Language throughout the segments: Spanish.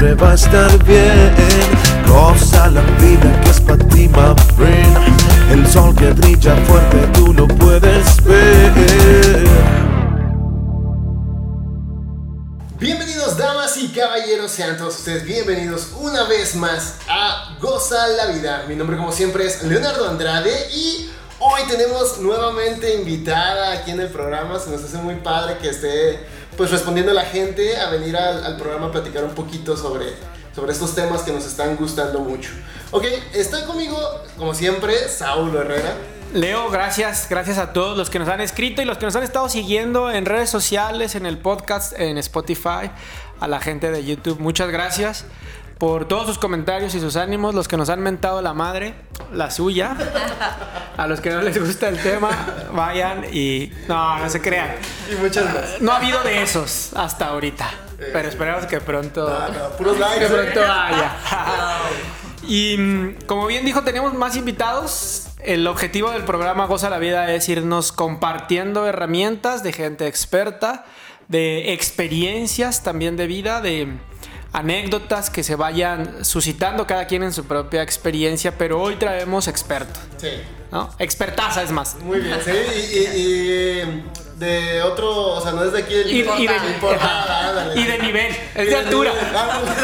va a estar bien. Goza la vida que es para ti, my friend. El sol que brilla fuerte tú lo puedes ver. Bienvenidos damas y caballeros, sean todos ustedes bienvenidos una vez más a Goza la Vida. Mi nombre como siempre es Leonardo Andrade y hoy tenemos nuevamente invitada aquí en el programa. Se nos hace muy padre que esté pues respondiendo a la gente a venir al, programa a platicar un poquito sobre, sobre estos temas que nos están gustando mucho. Ok, está conmigo como siempre Saulo Herrera. Leo, gracias, gracias a todos los que nos han escrito y los que nos han estado siguiendo en redes sociales, en el podcast, en Spotify, a la gente de YouTube. Muchas gracias por todos sus comentarios y sus ánimos, los que nos han mentado la madre, la suya. A los que no les gusta el tema, vayan y no, no se crean. Y muchas gracias. No ha habido de esos hasta ahorita, pero esperamos que pronto, No, no, puros que pronto haya. Y mm, como bien dijo, tenemos más invitados. El objetivo del programa Goza la Vida es irnos compartiendo herramientas de gente experta, de experiencias también de vida, de anécdotas que se vayan suscitando cada quien en su propia experiencia, pero hoy traemos expertos, Sí. ¿no? Expertaza es más. Muy bien, sí, y, y- y de otro, o sea, no es de aquí del Y, y de, ándale. y de nivel, es de altura. Ah, pues,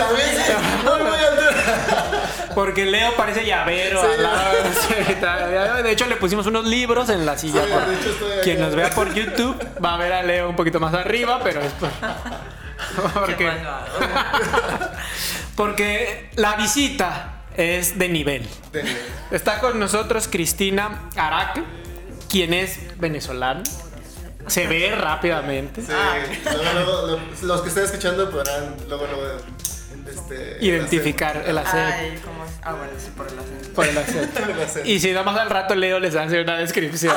sí, muy, muy altura. Porque Leo parece llavero. Sí. de hecho, le pusimos unos libros en la silla. Sí, por- quien nos vea por YouTube va a ver a Leo un poquito más arriba, pero es por- porque, porque la visita es de nivel. De- Está con nosotros Cristina Araque, quien es venezolana. Se ve rápidamente. sí, luego, luego, lo- los que estén escuchando podrán luego, luego este, Identificar el acento. Ah, bueno, sí, por el acento. Por el acento. El acento. Y si nada más al rato Leo les hace una descripción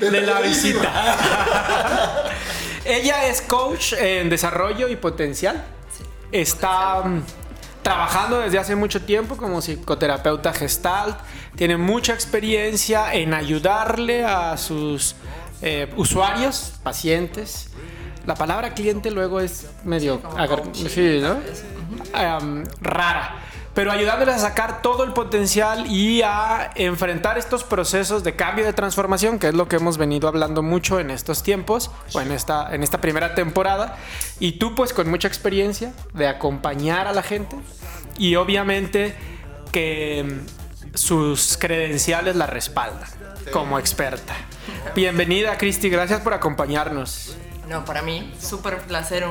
de la visita. Ella es coach en desarrollo y potencial. Está mm, trabajando desde hace mucho tiempo como psicoterapeuta gestalt. Tiene mucha experiencia en ayudarle a sus eh, usuarios, pacientes. La palabra cliente luego es medio um, rara, pero ayudándoles a sacar todo el potencial y a enfrentar estos procesos de cambio de transformación, que es lo que hemos venido hablando mucho en estos tiempos, o en esta, en esta primera temporada. Y tú pues con mucha experiencia de acompañar a la gente y obviamente que sus credenciales la respaldan como experta. Bienvenida Cristi, gracias por acompañarnos. No, para mí, súper placer,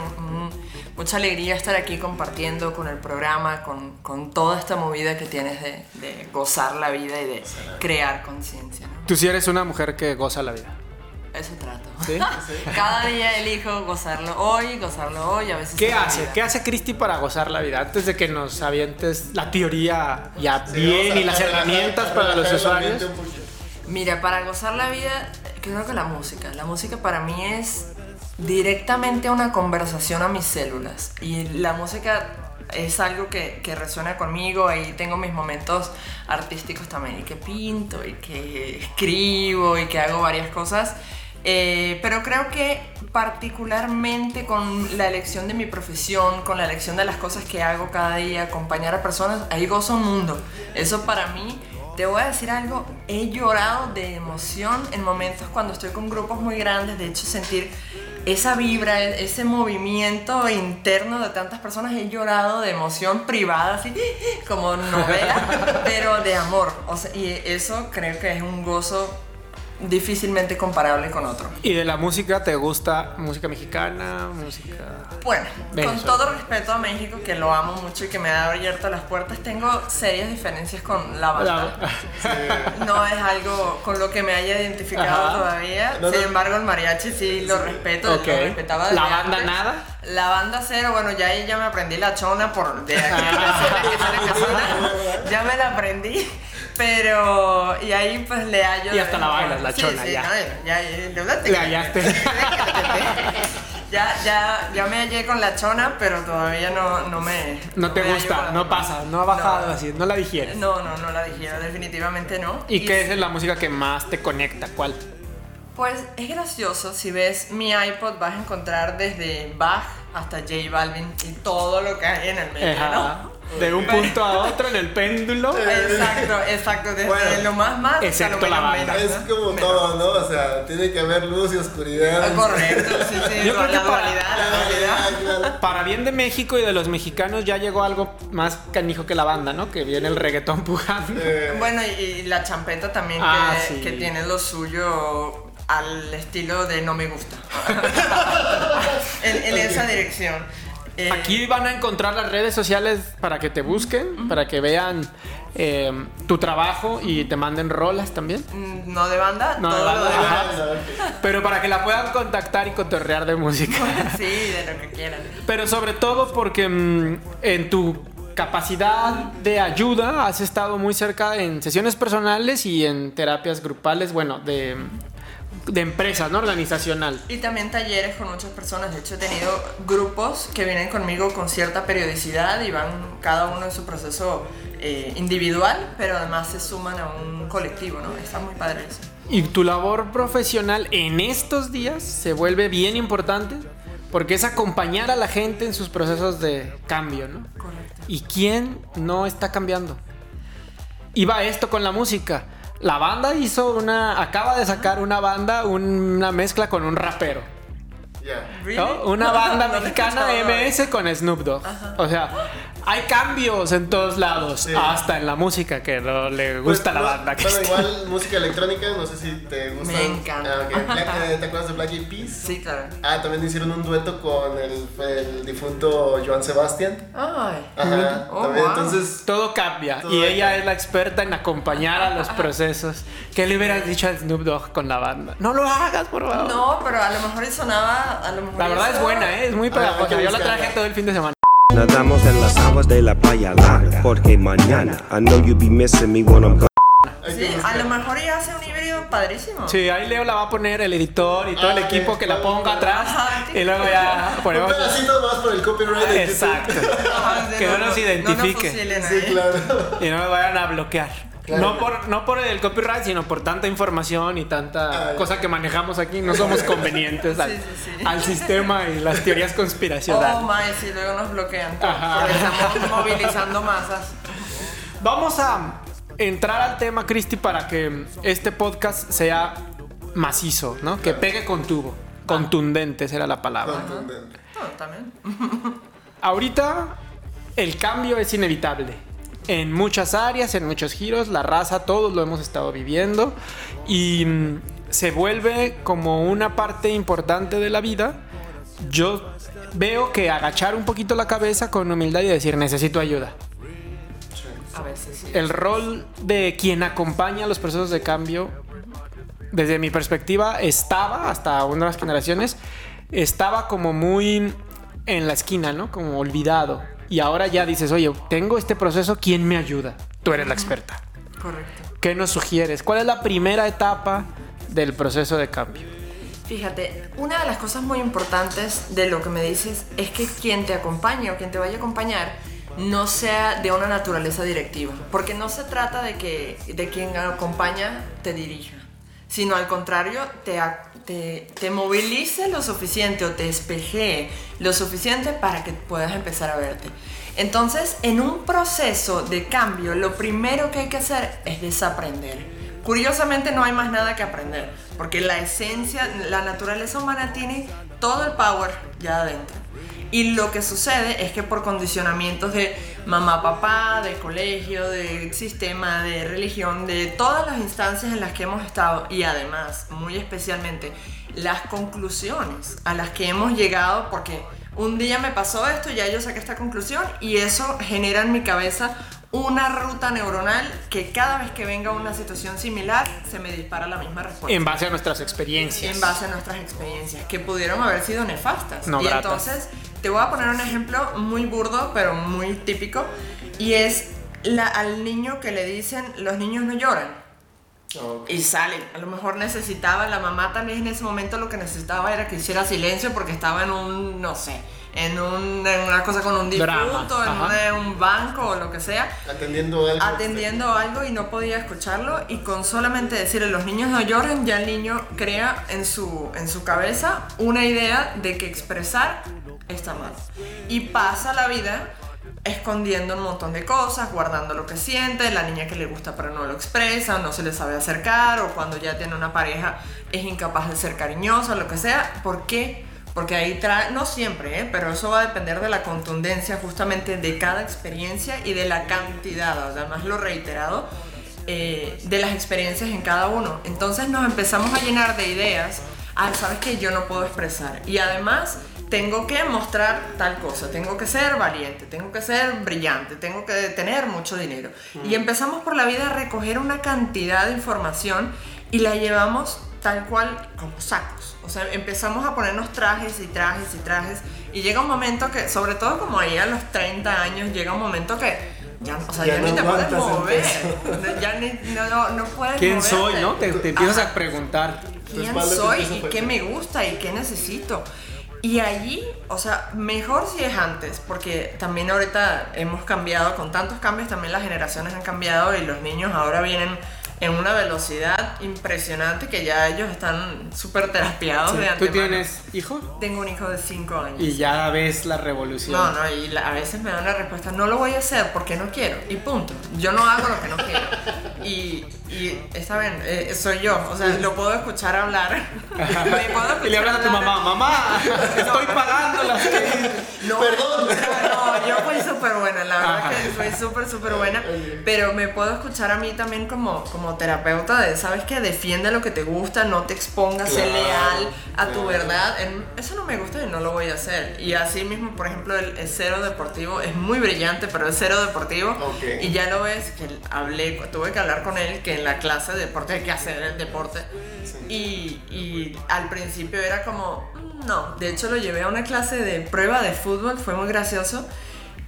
mucha alegría estar aquí compartiendo con el programa, con, con toda esta movida que tienes de, de gozar la vida y de crear conciencia. ¿no? Tú sí eres una mujer que goza la vida. Eso trato. ¿Sí? Cada día elijo gozarlo hoy, gozarlo hoy, a veces... ¿Qué hace? ¿Qué hace Cristi para gozar la vida? Antes de que nos avientes la teoría ya bien vamos a- y las herramientas a- para a- los usuarios. Mira, para gozar la vida, creo que la música. La música para mí es directamente una conversación a mis células. Y la música es algo que, que resuena conmigo. Ahí tengo mis momentos artísticos también. Y que pinto, y que escribo, y que hago varias cosas. Eh, pero creo que particularmente con la elección de mi profesión, con la elección de las cosas que hago cada día, acompañar a personas, ahí gozo un mundo. Eso para mí te voy a decir algo, he llorado de emoción en momentos cuando estoy con grupos muy grandes, de hecho sentir esa vibra, ese movimiento interno de tantas personas, he llorado de emoción privada, así como novela, pero de amor. O sea, y eso creo que es un gozo difícilmente comparable con otro. ¿Y de la música te gusta música mexicana, música... Bueno, con Venezuela. todo respeto a México, que lo amo mucho y que me ha abierto las puertas, tengo serias diferencias con la banda. No es algo con lo que me haya identificado Ajá. todavía. No, no. Sin embargo, el mariachi sí lo respeto. Ok. Lo respetaba desde ¿La banda antes. nada? La banda cero, bueno, ya ahí ya me aprendí la chona por de aquí Ya me la aprendí. Pero, y ahí pues le hallo. Y hasta la bailas, la Sí, chona, sí, ya. no, ya, ya, Le hallaste. Ya, ya, ya me hallé con la chona, pero todavía no, no me. No te me hallo gusta, no pasa, no ha bajado No. así, no la digieres. No, no, no la digiero, definitivamente no. ¿Y qué es la música que más te conecta? ¿Cuál? Pues es gracioso, si ves mi iPod vas a encontrar desde Bach, hasta J Balvin y todo lo que hay en el medio, Ajá. ¿no? De un punto a otro en el péndulo. Exacto, exacto, desde Bueno, lo más más excepto lo la banda. menos, Es como Menos. todo, ¿no? O sea, tiene que haber luz y oscuridad. Ah, Correcto, sí, sí, Yo creo la que para- dualidad, la dualidad. Ah, claro. Para bien de México y de los mexicanos ya llegó algo más canijo que la banda, ¿no? Que viene el reggaetón pujando. Eh, Bueno, y, y la champeta también Ah, que, sí. que tiene lo suyo al estilo de no me gusta. en, en esa dirección. Eh, Aquí van a encontrar las redes sociales para que te busquen, para que vean eh, tu trabajo y te manden rolas también. mm, No de banda, No de banda, lo. Pero para que la puedan contactar y cotorrear de música. Sí, de lo que quieran. Pero sobre todo porque mm, en tu capacidad de ayuda has estado muy cerca en sesiones personales y en terapias grupales, bueno, de, de empresas, ¿no? Organizacional. Y también talleres con muchas personas. De hecho, he tenido grupos que vienen conmigo con cierta periodicidad y van cada uno en su proceso eh, individual, pero además se suman a un colectivo, ¿no? Está muy padre eso. Y tu labor profesional en estos días se vuelve bien importante porque es acompañar a la gente en sus procesos de cambio, ¿no? Correcto. ¿Y quién no está cambiando? Iba esto con la música. La banda hizo una. Acaba de sacar una banda, una mezcla con un rapero. Una banda mexicana. MS con Snoop Dogg. O sea, hay cambios en todos lados, Sí. hasta en la música que no le gusta Pues, la banda. que Bueno, igual música electrónica, no sé si te gusta. Me encanta. Ah. Black- eh, ¿Te acuerdas de Black Eyed Peas? Sí, claro. Ah, también hicieron un dueto con el, el difunto Joan Sebastián. Ay. Ajá. Oh, también, wow. entonces. Todo cambia Todo y ella cambia. es la experta en acompañar a los procesos. ¿Qué le hubieras dicho a Snoop Dogg con la banda? No lo hagas, por favor. No, pero a lo mejor sonaba. A lo mejor La verdad es buena, ¿eh? es muy hay pegajosa. Yo la traje todo el fin de semana. Nadamos en las aguas de la playa larga, porque mañana I know you be missing me when I'm gone. Sí, a lo mejor y hace un híbrido padrísimo. Sí, ahí Leo la va a poner el editor y todo Ah, el ok. equipo que la ponga atrás Ajá. y luego ya Un ponemos. pedacito más por el copyright de YouTube. Exacto. Ajá, sí, Que no nos identifique. fusilen Sí, claro. Y no nos vayan a bloquear. Claro. No, por, no por el copyright, sino por tanta información y tanta Ah, cosa que manejamos aquí. No somos convenientes al, Sí, sí, sí. al sistema y las teorías Oh, conspiracionales. my, sí, luego nos bloquean. Porque estamos movilizando masas. Vamos a entrar al tema, Cristi, para que este podcast sea macizo, ¿no? Que pegue con tubo. Contundente será la palabra. Contundente. No, también. Ahorita el cambio es inevitable. En muchas áreas, en muchos giros, la raza, todos lo hemos estado viviendo y mm, se vuelve como una parte importante de la vida. Yo veo que agachar un poquito la cabeza con humildad y decir necesito ayuda. A veces sí. El rol de quien acompaña los procesos de cambio, desde mi perspectiva, estaba hasta una de las generaciones, estaba como muy en la esquina, ¿no? Como olvidado. Y ahora ya dices, oye, tengo este proceso, ¿quién me ayuda? Tú eres la experta. Correcto. ¿Qué nos sugieres? ¿Cuál es la primera etapa del proceso de cambio? Fíjate, una de las cosas muy importantes de lo que me dices es que quien te acompañe o quien te vaya a acompañar no sea de una naturaleza directiva. Porque no se trata de que de quien acompaña te dirija, sino al contrario, te, te, movilice lo suficiente o te espejee lo suficiente para que puedas empezar a verte. Entonces, en un proceso de cambio, lo primero que hay que hacer es desaprender. Curiosamente no hay más nada que aprender, porque la esencia, la naturaleza humana tiene todo el power ya adentro. Y lo que sucede es que por condicionamientos de mamá, papá, de colegio, de sistema, de religión, de todas las instancias en las que hemos estado y además, muy especialmente, las conclusiones a las que hemos llegado, porque un día me pasó esto, ya yo saqué esta conclusión y eso genera en mi cabeza una ruta neuronal que cada vez que venga una situación similar se me dispara la misma respuesta En base a nuestras experiencias. en base a nuestras experiencias, que pudieron haber sido nefastas. No y gratas. entonces te voy a poner un ejemplo muy burdo, pero muy típico, y es la- al niño que le dicen, los niños no lloran. Y sale, a lo mejor necesitaba, la mamá también en ese momento lo que necesitaba era que hiciera silencio porque estaba en un, no sé, en, un- en una cosa con un difunto, en un banco o lo que sea, Atendiendo algo. atendiendo algo y no podía escucharlo y con solamente decirle los niños no lloren ya el niño crea en su, en su cabeza una idea de que expresar está mal y pasa la vida escondiendo un montón de cosas, guardando lo que siente, la niña que le gusta pero no lo expresa, no se le sabe acercar o cuando ya tiene una pareja es incapaz de ser cariñosa, lo que sea, ¿por qué? Porque ahí trae, no siempre, ¿eh? pero eso va a depender de la contundencia justamente de cada experiencia y de la cantidad, además lo reiterado, eh, de las experiencias en cada uno. Entonces nos empezamos a llenar de ideas, ah, sabes que yo no puedo expresar. Y además tengo que mostrar tal cosa, tengo que ser valiente, tengo que ser brillante, tengo que tener mucho dinero. Y empezamos por la vida a recoger una cantidad de información y la llevamos tal cual como sacos. O sea, empezamos a ponernos trajes y trajes y trajes. Y llega un momento que, sobre todo como ahí a los 30 años, llega un momento que ya, o sea, Ya ya, no ni te puedes mover. Ya ni, no, no, no puedes ¿Quién soy, moverte. no? Te, te empiezas Ajá a preguntar. Quién soy y qué me gusta y qué necesito. Y allí, o sea, mejor si es antes, porque también ahorita hemos cambiado, con tantos cambios también las generaciones han cambiado y los niños ahora vienen en una velocidad impresionante que ya ellos están súper terapiados de ¿Tú antemano. tienes hijo? Tengo un hijo de 5 años. Y ya ves la revolución. No, no, y la- a veces me dan la respuesta, no lo voy a hacer porque no quiero, y punto. Yo no hago lo que no quiero. Y, y está bien, eh, soy yo, o sea, lo puedo escuchar hablar. Me puedo Y le hablas a tu escuchar mamá, mamá, estoy pagando las No, Perdón. No, yo fui súper buena, la verdad que fui súper, súper buena. Pero me puedo escuchar a mí también como, como terapeuta de, ¿sabes qué? Defiende lo que te gusta, no te expongas, sé Claro, leal a tu claro. verdad. En- eso no me gusta y no lo voy a hacer. Y así mismo, por ejemplo, el, el cero deportivo es muy brillante, pero es cero deportivo. Ok. Y ya lo ves, que hablé, tuve que hablar con él que en la clase de deporte hay que hacer el deporte. Y, y al principio era como, "Mm, no, de hecho lo llevé a una clase de prueba de fútbol, fue muy gracioso.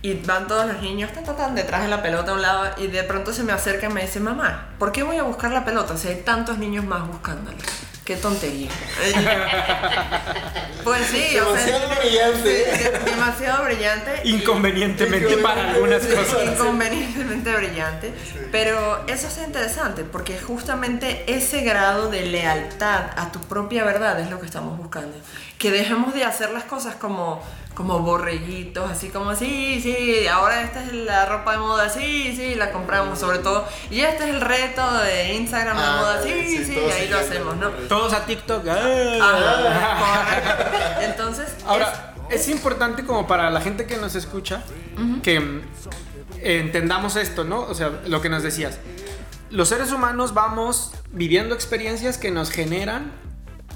Y van todos los niños tan, tan, tan, detrás de la pelota a un lado y de pronto se me acerca y me dice, mamá, ¿por qué voy a buscar la pelota si hay tantos niños más buscándola? Qué tontería. pues sí, o sea, Demasiado brillante. de- demasiado brillante. Inconvenientemente para algunas cosas. inconvenientemente brillante. Pero eso es interesante porque justamente ese grado de lealtad a tu propia verdad es lo que estamos buscando. Que dejemos de hacer las cosas como, como borreguitos, así como, sí, sí, ahora esta es la ropa de moda, sí, sí, la compramos sobre todo. Y este es el reto de Instagram de Ah, moda, sí, sí, sí, todos ahí lo hacemos, ¿no? Todos a TikTok. Ajá, correcto. Entonces, Ahora, es importante como para la gente que nos escucha que mm, entendamos esto, ¿no? O sea, lo que nos decías. Los seres humanos vamos viviendo experiencias que nos generan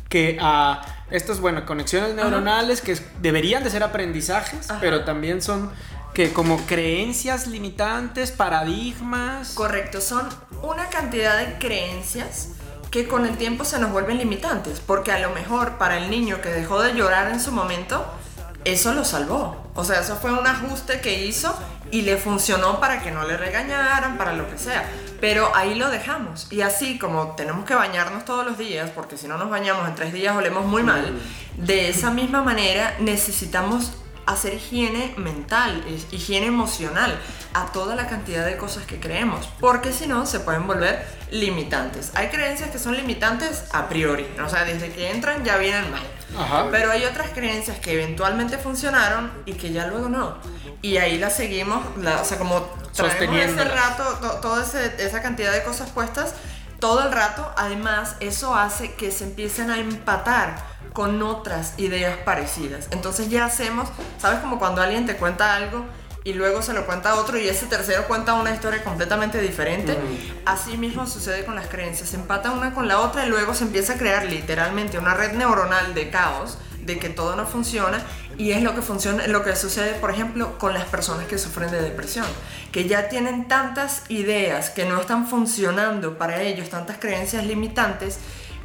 que a estas, bueno, conexiones neuronales que deberían de ser aprendizajes, Ajá. pero también son que como creencias limitantes, paradigmas. Correcto, son una cantidad de creencias que con el tiempo se nos vuelven limitantes, porque a lo mejor para el niño que dejó de llorar en su momento, eso lo salvó. O sea, eso fue un ajuste que hizo y le funcionó para que no le regañaran, para lo que sea. Pero ahí lo dejamos. Y así como tenemos que bañarnos todos los días, porque si no nos bañamos en tres días olemos muy mal, de esa misma manera necesitamos hacer higiene mental, higiene emocional a toda la cantidad de cosas que creemos, porque si no se pueden volver limitantes. Hay creencias que son limitantes a priori, o sea, desde que entran ya vienen mal. Ajá. Pero hay otras creencias que eventualmente funcionaron y que ya luego no. Y ahí las seguimos, la- o sea, como traemos ese rato, to- toda esa cantidad de cosas puestas, todo el rato, además, eso hace que se empiecen a empatar con otras ideas parecidas. Entonces ya hacemos, ¿sabes? Como cuando alguien te cuenta algo y luego se lo cuenta a otro y ese tercero cuenta una historia completamente diferente. Así mismo sucede con las creencias, se empata una con la otra y luego se empieza a crear literalmente una red neuronal de caos de que todo no funciona y es lo que funciona, lo que sucede, por ejemplo, con las personas que sufren de depresión, que ya tienen tantas ideas que no están funcionando para ellos, tantas creencias limitantes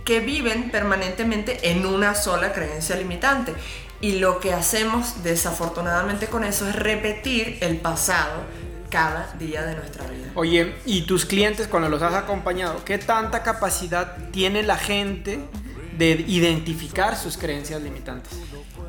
que viven permanentemente en una sola creencia limitante. Y lo que hacemos desafortunadamente con eso es repetir el pasado cada día de nuestra vida. Oye, ¿y tus clientes cuando los has acompañado, qué tanta capacidad tiene la gente de identificar sus creencias limitantes?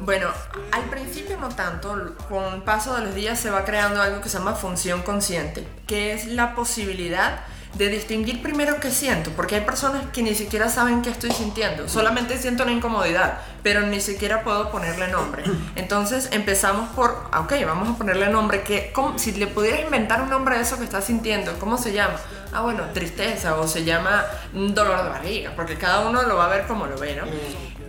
Bueno, al principio no tanto, con el paso de los días se va creando algo que se llama función consciente, que es la posibilidad de distinguir primero qué siento, porque hay personas que ni siquiera saben qué estoy sintiendo, solamente siento una incomodidad, pero ni siquiera puedo ponerle nombre. Entonces empezamos por, ok, vamos a ponerle nombre, que ¿cómo- si le pudieras inventar un nombre a eso que estás sintiendo, ¿cómo se llama? Ah, bueno, tristeza o se llama mm, dolor de barriga, porque cada uno lo va a ver como lo ve, ¿no?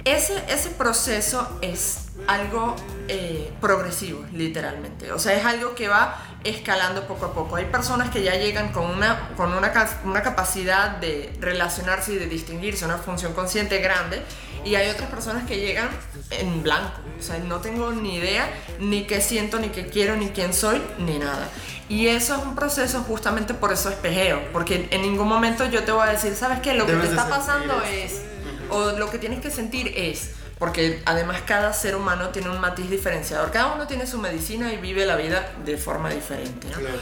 Ese, ese proceso es algo eh, progresivo, literalmente. O sea, es algo que va escalando poco a poco. Hay personas que ya llegan con una, con una, una capacidad de relacionarse y de distinguirse, una función consciente grande, y hay otras personas que llegan en blanco. O sea, no tengo ni idea ni qué siento, ni qué quiero, ni quién soy, ni nada. Y eso es un proceso justamente por eso espejeo, porque en ningún momento yo te voy a decir, ¿sabes qué? Lo que te está pasando esto". es o lo que tienes que sentir es, porque además cada ser humano tiene un matiz diferenciador, cada uno tiene su medicina y vive la vida de forma diferente. ¿no? Claro.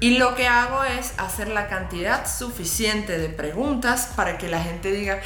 Y lo que hago es hacer la cantidad suficiente de preguntas para que la gente diga,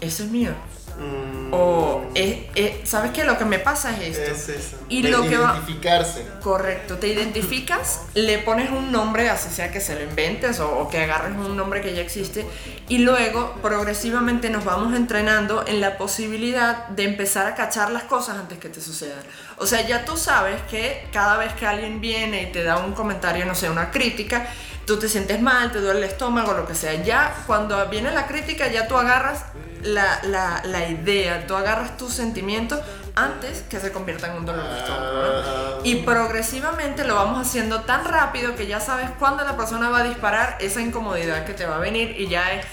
eso es mío. Mm, O, "Eh, eh, ¿sabes qué? Lo que me pasa es esto. es eso. Y De lo que va- identificarse. Correcto, te identificas, le pones un nombre, así sea que se lo inventes o, o que agarres un nombre que ya existe, y luego progresivamente nos vamos entrenando en la posibilidad de empezar a cachar las cosas antes que te sucedan. O sea, ya tú sabes que cada vez que alguien viene y te da un comentario, no sé, una crítica, tú te sientes mal, te duele el estómago, lo que sea. Ya cuando viene la crítica, ya tú agarras la, la, la idea, tú agarras tus sentimientos antes que se convierta en un dolor de estómago. ¿no? Y progresivamente lo vamos haciendo tan rápido que ya sabes cuándo la persona va a disparar esa incomodidad que te va a venir y ya es,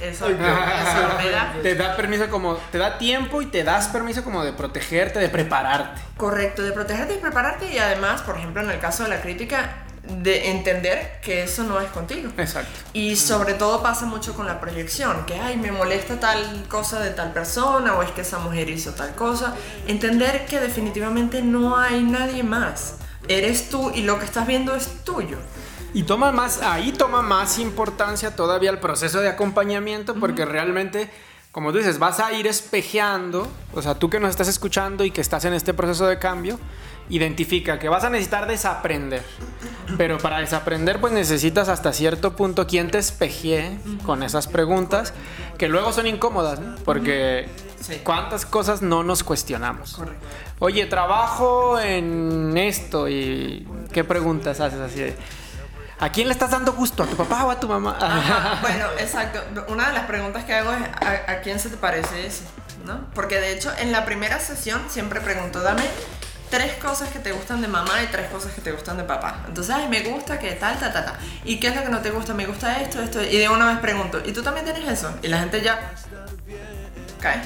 eso, eso da. Te da permiso como, te da tiempo y te das permiso como de protegerte, de prepararte. Correcto, de protegerte y prepararte y además, por ejemplo, en el caso de la crítica, de entender que eso no es contigo. Exacto. Y sobre todo pasa mucho con la proyección, que ay, me molesta tal cosa de tal persona o es que esa mujer hizo tal cosa. Entender que definitivamente no hay nadie más. Eres tú y lo que estás viendo es tuyo. Y toma más, ahí toma más importancia todavía el proceso de acompañamiento porque realmente, como tú dices, vas a ir espejeando, o sea, tú que nos estás escuchando y que estás en este proceso de cambio, identifica que vas a necesitar desaprender. Pero para desaprender pues necesitas hasta cierto punto quien te espejee con esas preguntas que luego son incómodas, ¿no? Porque cuántas cosas no nos cuestionamos. Correcto. Oye, trabajo en esto y ¿qué preguntas haces así de ¿A quién le estás dando gusto? ¿A tu papá o a tu mamá? Ajá, bueno, exacto. Una de las preguntas que hago es ¿a, a quién se te parece ese? ¿No? Porque de hecho en la primera sesión siempre pregunto, dame tres cosas que te gustan de mamá y tres cosas que te gustan de papá. Entonces, ay, me gusta que tal, ta, ta, ta. ¿Y qué es lo que no te gusta? Me gusta esto, esto. Y de una vez pregunto, ¿y tú también tienes eso? Y la gente ya cae.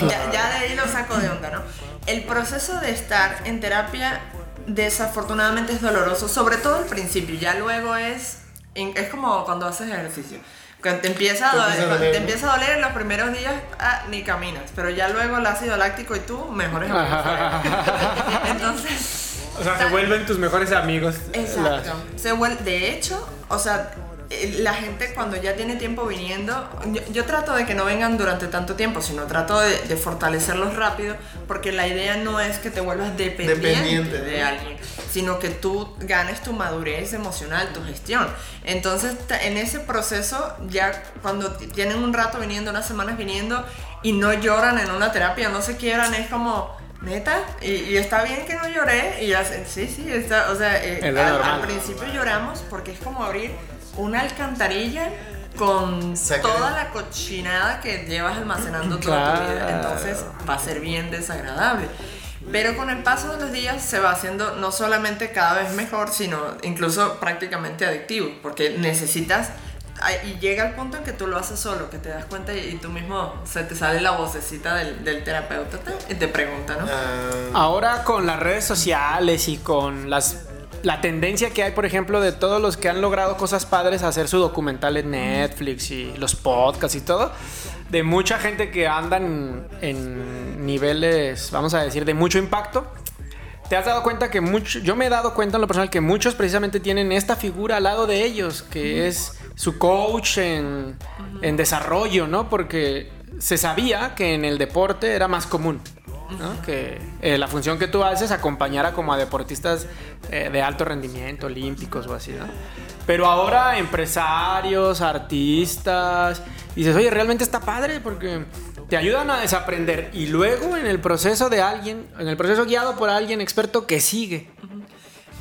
Ya, ya de ahí lo saco de onda, ¿no? El proceso de estar en terapia desafortunadamente es doloroso, sobre todo al principio, ya luego es, es como cuando haces ejercicio. Cuando te empieza, a doler, empieza a cuando te empieza a doler en los primeros días, ah, ni caminas, pero ya luego el ácido láctico y tú, mejores amigos. Entonces, o sea, se vuelven tus mejores amigos. Exacto. Se vuel- de hecho, o sea, eh, la gente cuando ya tiene tiempo viniendo, yo, yo trato de que no vengan durante tanto tiempo, sino trato de, de fortalecerlos rápido, porque la idea no es que te vuelvas dependiente, Dependiente, de alguien, sino que tú ganes tu madurez emocional, tu gestión. Entonces, en ese proceso, ya cuando tienen un rato viniendo, unas semanas viniendo, y no lloran en una terapia, no se quiebran, es como... Neta, y, y está bien que no lloré, y ya, sí, sí, está, o sea, eh, al- al principio lloramos porque es como abrir una alcantarilla con Sacar- toda la cochinada que llevas almacenando toda tu vida. Claro. Entonces va a ser bien desagradable. Pero con el paso de los días se va haciendo no solamente cada vez mejor, sino incluso prácticamente adictivo, porque necesitas y llega el punto en que tú lo haces solo, que te das cuenta y, y tú mismo se te sale la vocecita del, del terapeuta ta, y te pregunta, ¿no? Ah, Ahora con las redes sociales y con las la tendencia que hay, por ejemplo, de todos los que han logrado cosas padres a hacer su documental en Netflix y los podcasts y todo, de mucha gente que andan en niveles, vamos a decir, de mucho impacto. ¿Te has dado cuenta que mucho, yo me he dado cuenta en lo personal que muchos precisamente tienen esta figura al lado de ellos, que es su coach en, en desarrollo, ¿no? Porque se sabía que en el deporte era más común. ¿no? Que eh, la función que tú haces acompañar a como a deportistas eh, de alto rendimiento, olímpicos o así, ¿no? Pero ahora empresarios, artistas, dices, oye, realmente está padre porque te ayudan a desaprender y luego en el proceso de alguien, en el proceso guiado por alguien experto que sigue.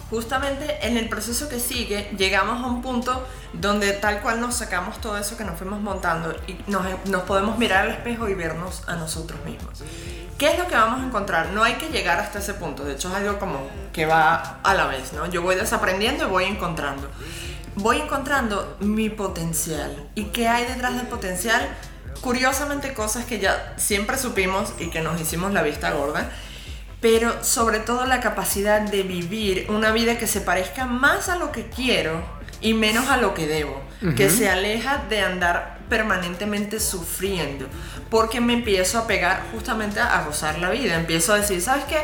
Justamente en el proceso que sigue llegamos a un punto donde tal cual nos sacamos todo eso que nos fuimos montando y nos, nos podemos mirar al espejo y vernos a nosotros mismos. ¿Qué es lo que vamos a encontrar? No hay que llegar hasta ese punto, de hecho es algo como que va a la vez, ¿no? Yo voy desaprendiendo y voy encontrando. Voy encontrando mi potencial. ¿Y qué hay detrás del potencial? Curiosamente cosas que ya siempre supimos y que nos hicimos la vista gorda pero sobre todo la capacidad de vivir una vida que se parezca más a lo que quiero y menos a lo que debo, que se aleja de andar permanentemente sufriendo, porque me empiezo a pegar justamente a gozar la vida, empiezo a decir, ¿sabes qué?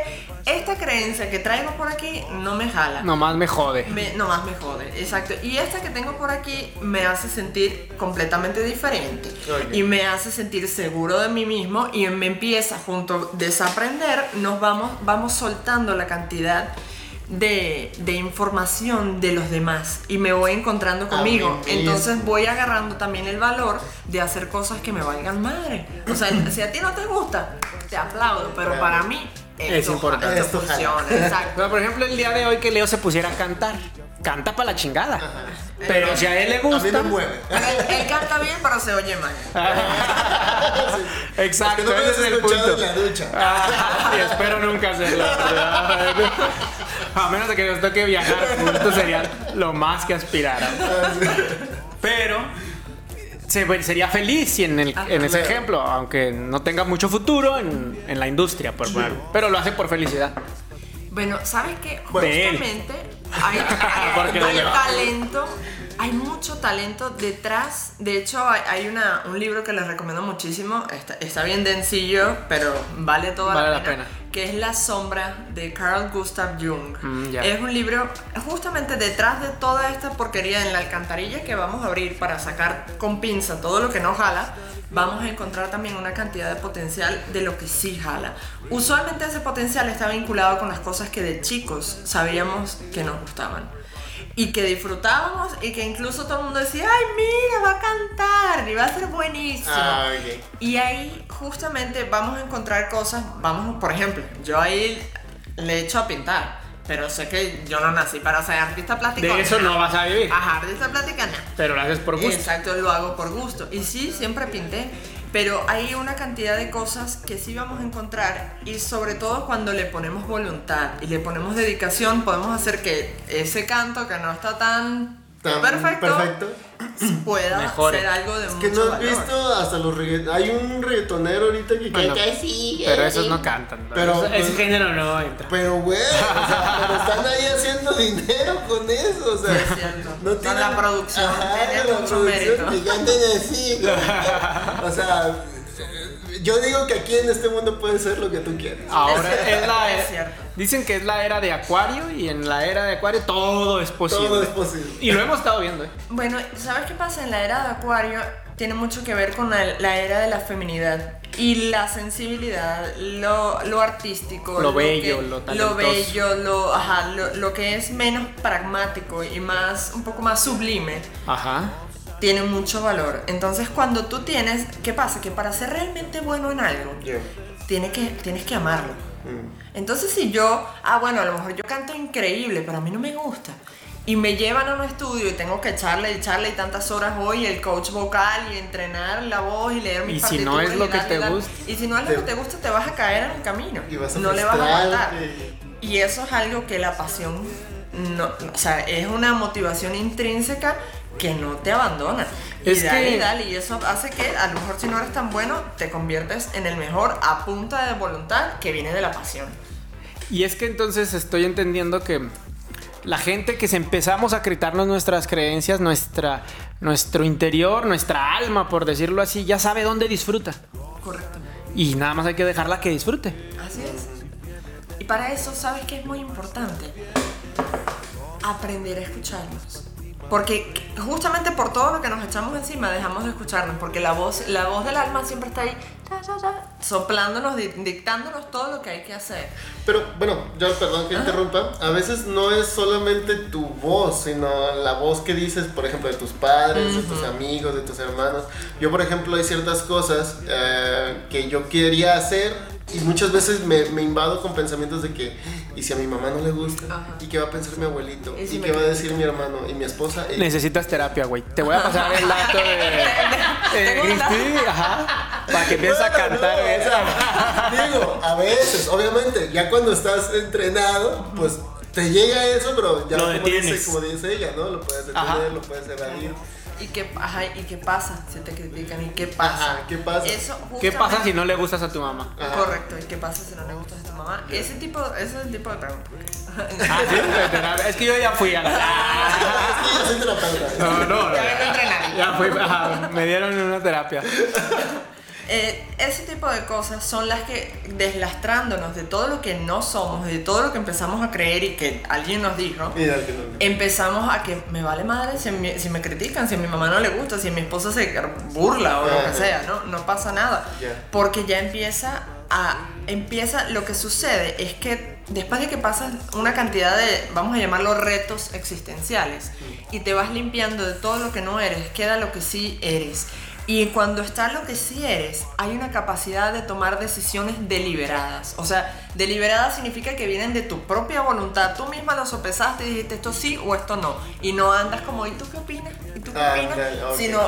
Esta creencia que traigo por aquí no me jala. Nomás me jode. Me, nomás me jode, exacto. Y esta que tengo por aquí me hace sentir completamente diferente. Y me hace sentir seguro de mí mismo y me empieza junto a desaprender, nos vamos, vamos soltando la cantidad de, de información de los demás y me voy encontrando conmigo. Ah, bien, Entonces voy agarrando también el valor de hacer cosas que me valgan madre. O sea, si a ti no te gusta, te aplaudo, pero para mí Es esto, importante. esto funciona. Exacto. Por ejemplo, el día de hoy que Leo se pusiera a cantar. Canta para la chingada. Pero si a él le A mí gusta. me mueve. Él, él canta bien, pero se oye mal. Exacto, Es que no me ese es el punto. en la ducha. Ah, y espero nunca hacerlo. A menos de que nos toque viajar juntos sería lo más que aspirara. Pero se- sería feliz si en, el- en ese ejemplo, aunque no tenga mucho futuro en, en la industria, por poner. Pero lo hace por felicidad. Bueno, ¿sabes qué? Justamente hay, talento, hay mucho talento detrás. De hecho, hay, una, un libro que les recomiendo muchísimo. Está, está bien densillo, pero vale toda Vale la, la pena. Que es La Sombra de Carl Gustav Jung. Mm. Es un libro justamente detrás de toda esta porquería en la alcantarilla que vamos a abrir para sacar con pinza todo lo que no jala. Vamos a encontrar también una cantidad de potencial de lo que sí jala. Usualmente ese potencial está vinculado con las cosas que de chicos sabíamos que nos gustaban y que disfrutábamos y que incluso todo el mundo decía, ay mira, va a cantar y va a ser buenísimo. Ah, ok. Y ahí justamente vamos a encontrar cosas, vamos, por ejemplo, yo ahí le echo a pintar, pero sé que yo no nací para ser artista plástico. De eso no vas a vivir. Ajá, artista plástica no. Pero lo haces por gusto. Exacto, lo hago por gusto. Y sí, siempre pinté. Pero hay una cantidad de cosas que sí vamos a encontrar y sobre todo cuando le ponemos voluntad y le ponemos dedicación podemos hacer que ese canto que no está tan, Tan perfecto, perfecto. pueda Mejore. ser algo de Es mucho que no has valor. visto hasta los reggaetoneros. Hay un reggaetonero ahorita que Bueno, canta así. Pero así. esos no cantan. ¿no? Pero, ese, ese pues, género no entra. Pero, güey, o sea, pero están ahí haciendo dinero con eso, o sea. Es cierto. No Con la producción, tiene con la mucho producción, mérito. que canten así. O sea, yo digo que aquí en este mundo puedes ser lo que tú quieras. Ahora Es es la es cierto. Dicen que es la era de Acuario y en la era de Acuario todo es posible. Todo es posible. Y lo hemos estado viendo. ¿eh? Bueno, ¿sabes qué pasa? En la era de Acuario tiene mucho que ver con la, la era de la feminidad y la sensibilidad, lo, lo artístico, Lo bello, que- lo lo bello, lo, ajá, lo, lo que es menos pragmático y más un poco más sublime. Ajá. Tiene mucho valor. Entonces, cuando tú tienes, ¿qué pasa? Que para ser realmente bueno en algo, tienes que, tienes que amarlo. Entonces si yo, ah bueno, a lo mejor yo canto increíble, pero a mí no me gusta. Y me llevan a un estudio y tengo que echarle, echarle y tantas horas hoy el coach vocal y entrenar la voz y leer mis Y si no es lo y que te gusta. Y si no es lo que te gusta, te vas a caer en el camino. Y vas a no le vas a frustrarte. Y eso es algo que la pasión, no, o sea, es una motivación intrínseca que no te abandona. Y Es dale, que- y dale, y eso hace que a lo mejor si no eres tan bueno, te conviertes en el mejor a punta de voluntad que viene de la pasión. Y es que entonces estoy entendiendo que la gente que se empezamos a quitarnos nuestras creencias, nuestra, nuestro interior, nuestra alma, por decirlo así, ya sabe dónde disfruta. Correcto. Y nada más hay que dejarla que disfrute. Así es. Y para eso, ¿sabes qué es muy importante? Aprender a escucharnos. Porque justamente por todo lo que nos echamos encima dejamos de escucharnos, porque la voz, la voz del alma siempre está ahí, ta, ta, ta, soplándonos, di- dictándonos todo lo que hay que hacer. Pero bueno, yo perdón que interrumpa. A veces no es solamente tu voz, sino la voz que dices, por ejemplo, de tus padres, de tus amigos, de tus hermanos. Yo, por ejemplo, hay ciertas cosas eh, que yo quería hacer y muchas veces me, me invado con pensamientos de que, ¿y si a mi mamá no le gusta? Ajá. ¿Y qué va a pensar mi abuelito? ¿Y ¿Y, si qué va a decir mi hermano y mi esposa? Y- Necesitas terapia, güey. Te voy a pasar el dato de. eh, sí, ajá. Para que empieces a cantar no, esa. sea, digo, a veces, obviamente, ya cuando estás entrenado, pues te llega eso, pero ya Lo como dice, detienes. como dice ella, ¿no? Lo puedes Ajá. detener, lo puedes evadir. ¿Y qué, ajá, ¿Y qué pasa si te critican? ¿Y qué pasa? Ajá, ¿qué pasa? Eso ¿Qué pasa si no le gustas a tu mamá? Ajá. Correcto, ¿y qué pasa si no le gustas a tu mamá? Ese tipo, ese es el tipo de pregunta. Ah, sí, de terapia. Es que yo ya fui a la. Es que yo soy terapeuta. No, no. Ya vengo. Ya fui. ajá, me dieron una terapia. Eh, ese tipo de cosas son las que, deslastrándonos de todo lo que no somos, de todo lo que empezamos a creer y que alguien nos dijo, empezamos a que me vale madre si me, si me critican, si a mi mamá no le gusta, si a mi esposa se burla o lo que sea, ¿no? No pasa nada. Porque ya empieza a... Empieza, lo que sucede es que después de que pasas una cantidad de, vamos a llamarlo retos existenciales, y te vas limpiando de todo lo que no eres, queda lo que sí eres. Y cuando está lo que sí eres, hay una capacidad de tomar decisiones deliberadas. O sea, deliberadas significa que vienen de tu propia voluntad. Tú misma lo sopesaste y dijiste esto sí o esto no. Y no andas como, ¿y tú qué opinas? ¿Y tú qué Ah, opinas? ok, ok. Sino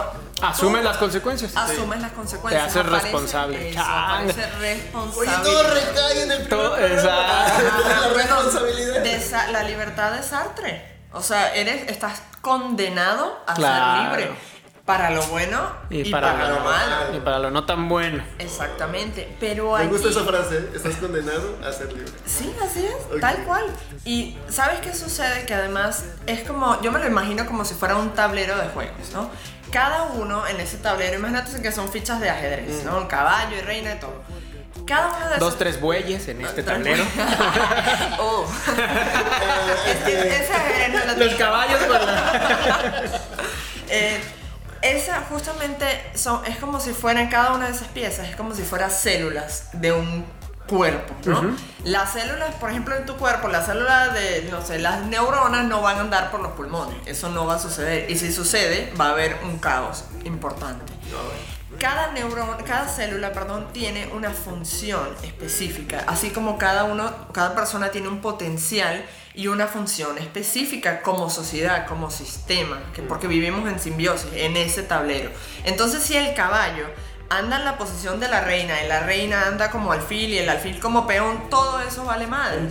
Asume tú las consecuencias. Asumes las consecuencias. Te haces aparece responsable. Eso, aparece Oye, responsable. todo recae en el Todo- exacto. La responsabilidad. la libertad de Sartre. O sea, eres, estás condenado a Claro. ser libre. Para lo bueno y, Y para, para lo lo- malo. Y para lo no tan bueno. Exactamente. Pero Me allí... gusta esa frase, ¿eh? estás condenado a ser libre. Sí, así es, tal cual. Y ¿sabes qué sucede? Que además es como, yo me lo imagino como si fuera un tablero de juegos, ¿no? Cada uno en ese tablero, imagínate que son fichas de ajedrez, ¿no? Caballo y reina y todo. Cada uno de esos... Dos, tres bueyes en este tablero. oh. es que ese ajedrez no lo Los tengo. caballos Eh, esa justamente son, es como si fueran cada una de esas piezas, es como si fueran células de un cuerpo, ¿no? Las células, por ejemplo, en tu cuerpo, las células de, no sé, las neuronas no van a andar por los pulmones, eso no va a suceder. Y si sucede, va a haber un caos importante. Cada neurona, cada célula, perdón, tiene una función específica, así como cada uno, cada persona tiene un potencial y una función específica como sociedad, como sistema, que porque vivimos en simbiosis, en ese tablero. Entonces, si el caballo anda en la posición de la reina y la reina anda como alfil y el alfil como peón, todo eso vale madre.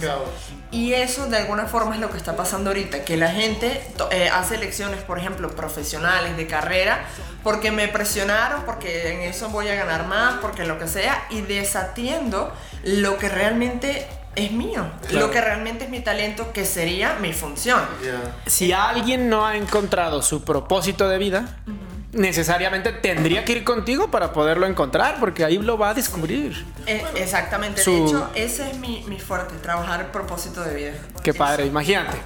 Y eso de alguna forma es lo que está pasando ahorita, que la gente eh, hace elecciones, por ejemplo, profesionales de carrera, porque me presionaron, porque en eso voy a ganar más, porque lo que sea, y desatiendo lo que realmente es mío, Claro. lo que realmente es mi talento, que sería mi función. Ya. Si alguien no ha encontrado su propósito de vida, necesariamente tendría que ir contigo para poderlo encontrar, porque ahí lo va a descubrir. Eh, exactamente, Su- de hecho, ese es mi, mi fuerte, trabajar el propósito de vida. Qué padre, imagínate.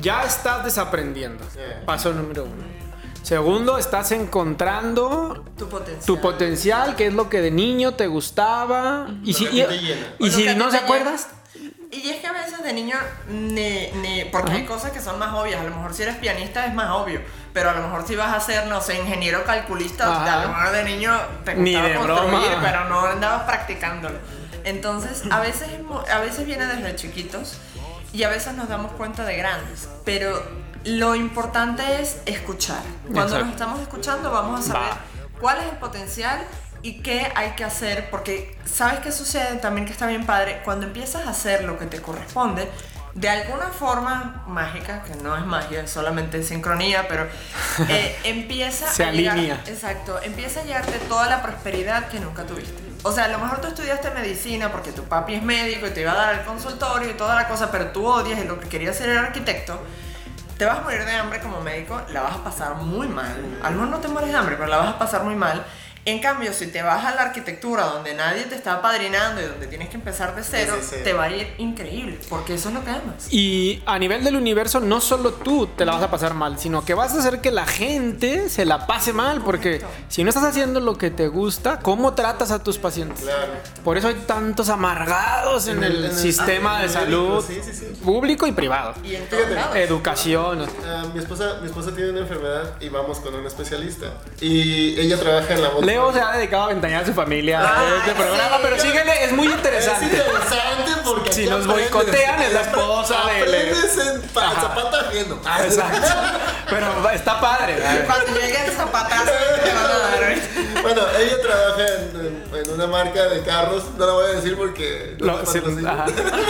Ya estás desaprendiendo. Paso número uno. Segundo, estás encontrando Tu potencial. tu potencial, que es lo que de niño te gustaba. Y si, y, y si no te se acuerdas, Y es que a veces de niño, ni, ni, porque hay cosas que son más obvias. A lo mejor si eres pianista es más obvio. Pero a lo mejor si vas a ser, no sé, ingeniero calculista, a lo mejor de niño te gustaba construir, broma. pero no andabas practicándolo. Entonces, a veces, a veces viene desde chiquitos y a veces nos damos cuenta de grandes. Pero lo importante es escuchar. Cuando Exacto. nos estamos escuchando vamos a saber Va. cuál es el potencial y qué hay que hacer, porque sabes qué sucede también que está bien padre, cuando empiezas a hacer lo que te corresponde, de alguna forma mágica, que no es magia, es solamente sincronía, pero eh, empieza Se a llegar, alinea. exacto, empieza a llegarte toda la prosperidad que nunca tuviste. O sea, a lo mejor tú estudiaste medicina porque tu papi es médico y te iba a dar el consultorio y toda la cosa, pero tú odias y lo que querías ser era arquitecto te vas a morir de hambre como médico, la vas a pasar muy mal. A lo mejor no te mueres de hambre, pero la vas a pasar muy mal. En cambio, si te vas a la arquitectura donde nadie te está padrinando y donde tienes que empezar de cero, Sí, sí, sí. te va a ir increíble, porque eso es lo que amas. Y a nivel del universo, no solo tú te la vas a pasar mal, sino que vas a hacer que la gente se la pase mal. Porque Correcto. si no estás haciendo lo que te gusta, ¿cómo tratas a tus pacientes? Claro. Por eso hay tantos amargados en, En el, el- en el- sistema ah, de salud médico, sí, sí, sí. público y privado. Y en todos Fíjate, lados. Educación. Ah, mi, esposa, mi esposa tiene una enfermedad y vamos con un especialista. Y ella trabaja en la voz. Leo se ha dedicado a ventanear a su familia Ay, de este programa, sí. pero síguele, es muy Es interesante. interesante porque Si nos aprendes. boicotean, es la esposa de- pa- Ajá. zapato ajeno. Exacto. Pero está padre. Cuando llegue el zapatazo, te van a dar. ¿eh? Bueno, ella trabaja en, en- en una marca de carros. No la voy a decir porque. no Lo- me.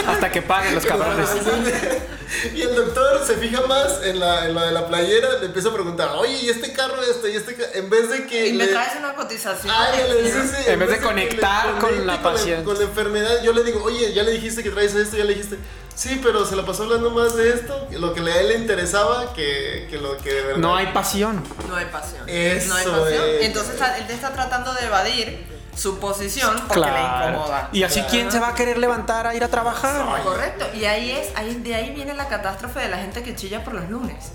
Hasta que paguen los cabrones. Y el doctor se fija más en la, en la de la playera, le empieza a preguntar, oye, ¿y este carro este? ¿Y este ca-?" En vez de que. Y me le- traes una cotización. Sí, sí, En vez de conectar le con la paciente. Con la enfermedad, yo le digo, oye, ya le dijiste que traes esto, ya le dijiste. Sí, pero se la pasó hablando más de esto, lo que a él le interesaba que, que lo que de verdad. No hay pasión. No hay pasión. Eso no hay pasión. es. Entonces él te está tratando de evadir su posición porque le Claro. incomoda. Y así, ¿quién se va a querer levantar a ir a trabajar? Correcto. Y ahí es, ahí, de ahí viene la catástrofe de la gente que chilla por los lunes.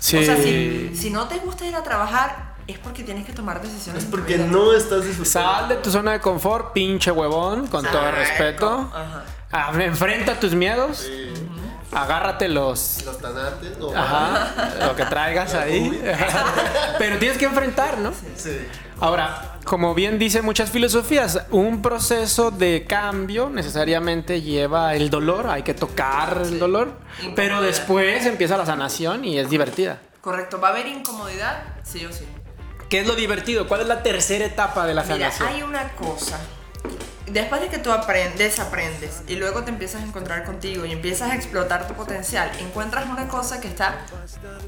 Sí. O sea, si, si no te gusta ir a trabajar, es porque tienes que tomar decisiones. Es porque no estás disfrutando. Sal de tu zona de confort, pinche huevón, con todo respeto. Ajá. Ah, Enfrenta tus miedos. Sí. Agárrate los. Los tanates, no. Ajá, lo que traigas ahí. Pero tienes que enfrentar, ¿no? Sí. Ahora, como bien dice muchas filosofías, un proceso de cambio necesariamente lleva el dolor, hay que tocar el dolor, pero después empieza la sanación y es divertida. Correcto. ¿Va a haber incomodidad? Sí o sí. ¿Qué es lo divertido? ¿Cuál es la tercera etapa de la Mira, sanación? hay una cosa. Después de que tú aprendes, desaprendes y luego te empiezas a encontrar contigo y empiezas a explotar tu potencial, encuentras una cosa que está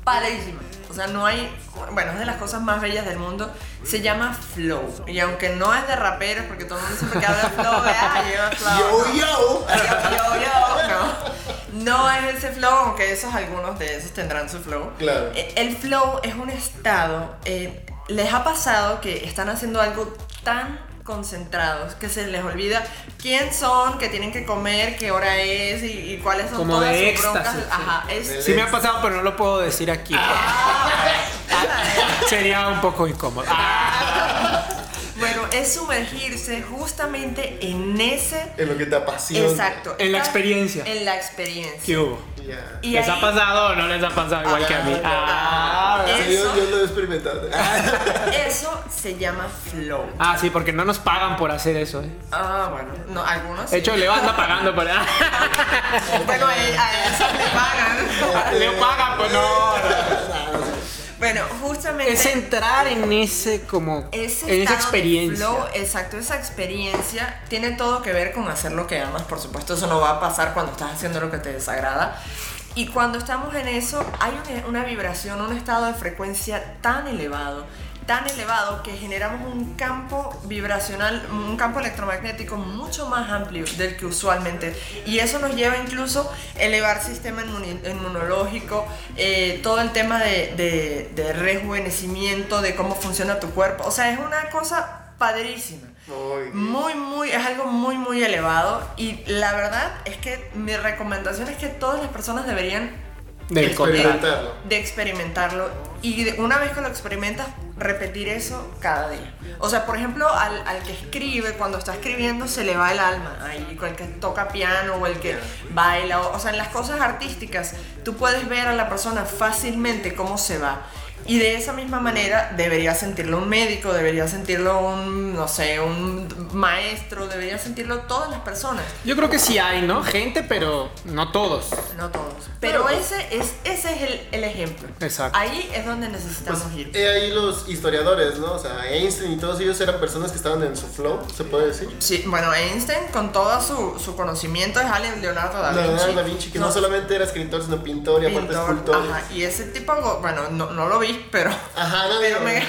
padrísima. O sea, no hay. Bueno, es de las cosas más bellas del mundo. Se llama flow. Y aunque no es de raperos, porque todo el mundo siempre que habla de flow, ah, lleva flow. Yo, yo. Yo, yo, yo, no. No es ese flow, aunque esos algunos de esos tendrán su flow. Claro. Eh, El flow es un estado. eh, les ha pasado que están haciendo algo tan concentrados que se les olvida quién son, que tienen que comer, qué hora es y, y cuáles son Como todas de sus broncas. éxtasis, sí. Ajá, es. Sí me ha pasado, pero no lo puedo decir aquí. Sería un poco incómodo. Ah, Bueno, es sumergirse justamente en ese. En lo que te apasiona. Exacto. En la experiencia. En la experiencia. ¿Qué hubo? Ya. Y ¿Les ahí- ha pasado o no les ha pasado igual que a mí? Ah, Ah, Sí, yo, Eso- yo lo he experimentado. Eso se llama flow. Ah, sí, porque no nos pagan por hacer eso. ¿eh? Ah, bueno, no, algunos. De hecho, Leo anda pagando por ah, Bueno, a, a eso le pagan. Leo paga, pues no. Bueno, justamente. Es entrar en ese como ese en esa experiencia. flow, exacto, esa experiencia tiene todo que ver con hacer lo que amas, por supuesto, eso no va a pasar cuando estás haciendo lo que te desagrada. Y cuando estamos en eso, hay una, una vibración, un estado de frecuencia tan elevado, tan elevado que generamos un campo vibracional, un campo electromagnético mucho más amplio del que usualmente. Y eso nos lleva incluso a elevar sistema inmunológico, eh, todo el tema de, de, de rejuvenecimiento, de cómo funciona tu cuerpo. O sea, es una cosa padrísima. Muy. Muy, es algo muy, muy elevado. Y la verdad es que mi recomendación es que todas las personas deberían contrato. Experimentarlo. de experimentarlo y de- una vez que lo experimentas, repetir eso cada día. O sea, por ejemplo, al, al que escribe, cuando está escribiendo se le va el alma. Ahí, el que toca piano o el que baila. O, o sea, en las cosas artísticas, tú puedes ver a la persona fácilmente cómo se va. Y de esa misma manera debería sentirlo un médico, debería sentirlo un, no sé, un maestro, debería sentirlo todas las personas. Yo creo que sí hay, ¿no? Gente, pero no todos. No todos. Pero ese es, ese es el, el ejemplo. Exacto. Ahí es donde necesitamos Pues, ir. he ahí los historiadores, ¿no? O sea, Einstein y todos ellos eran personas que estaban en su flow, se puede decir. Sí, bueno, Einstein con todo su, su conocimiento es alguien Leonardo da Vinci. Leonardo da Vinci, que no, solamente era escritor, sino pintor y aparte escultor. ajá, y ese tipo, bueno, no, no lo vi, pero, Ajá, no, pero me,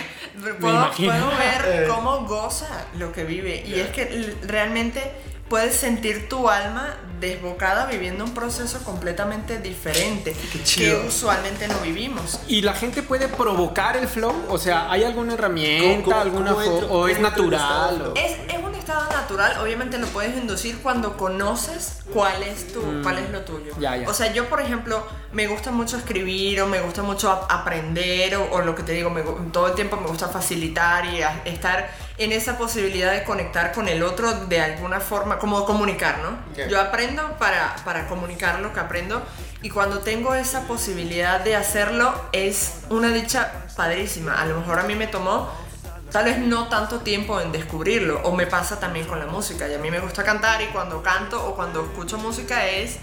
puedo, ver Eh. cómo goza lo que vive. Y es que realmente puedes sentir tu alma desbocada viviendo un proceso completamente diferente que chido. usualmente no vivimos. ¿Y la gente puede provocar el flow? O sea, ¿hay alguna herramienta, ¿Cómo- cómo- alguna cómo entro- o es natural? o-? Es, es un estado natural, obviamente lo puedes inducir cuando conoces cuál es tu, cuál es lo tuyo. Mm. Ya, ya. O sea, yo por ejemplo me gusta mucho escribir o me gusta mucho ap- aprender o, o lo que te digo, me todo el tiempo me gusta facilitar y a- estar en esa posibilidad de conectar con el otro de alguna forma, como comunicar, ¿no? Ok. Yo aprendo para, para comunicar lo que aprendo y cuando tengo esa posibilidad de hacerlo es una dicha padrísima. A lo mejor a mí me tomó tal vez no tanto tiempo en descubrirlo o me pasa también con la música y a mí me gusta cantar y cuando canto o cuando escucho música es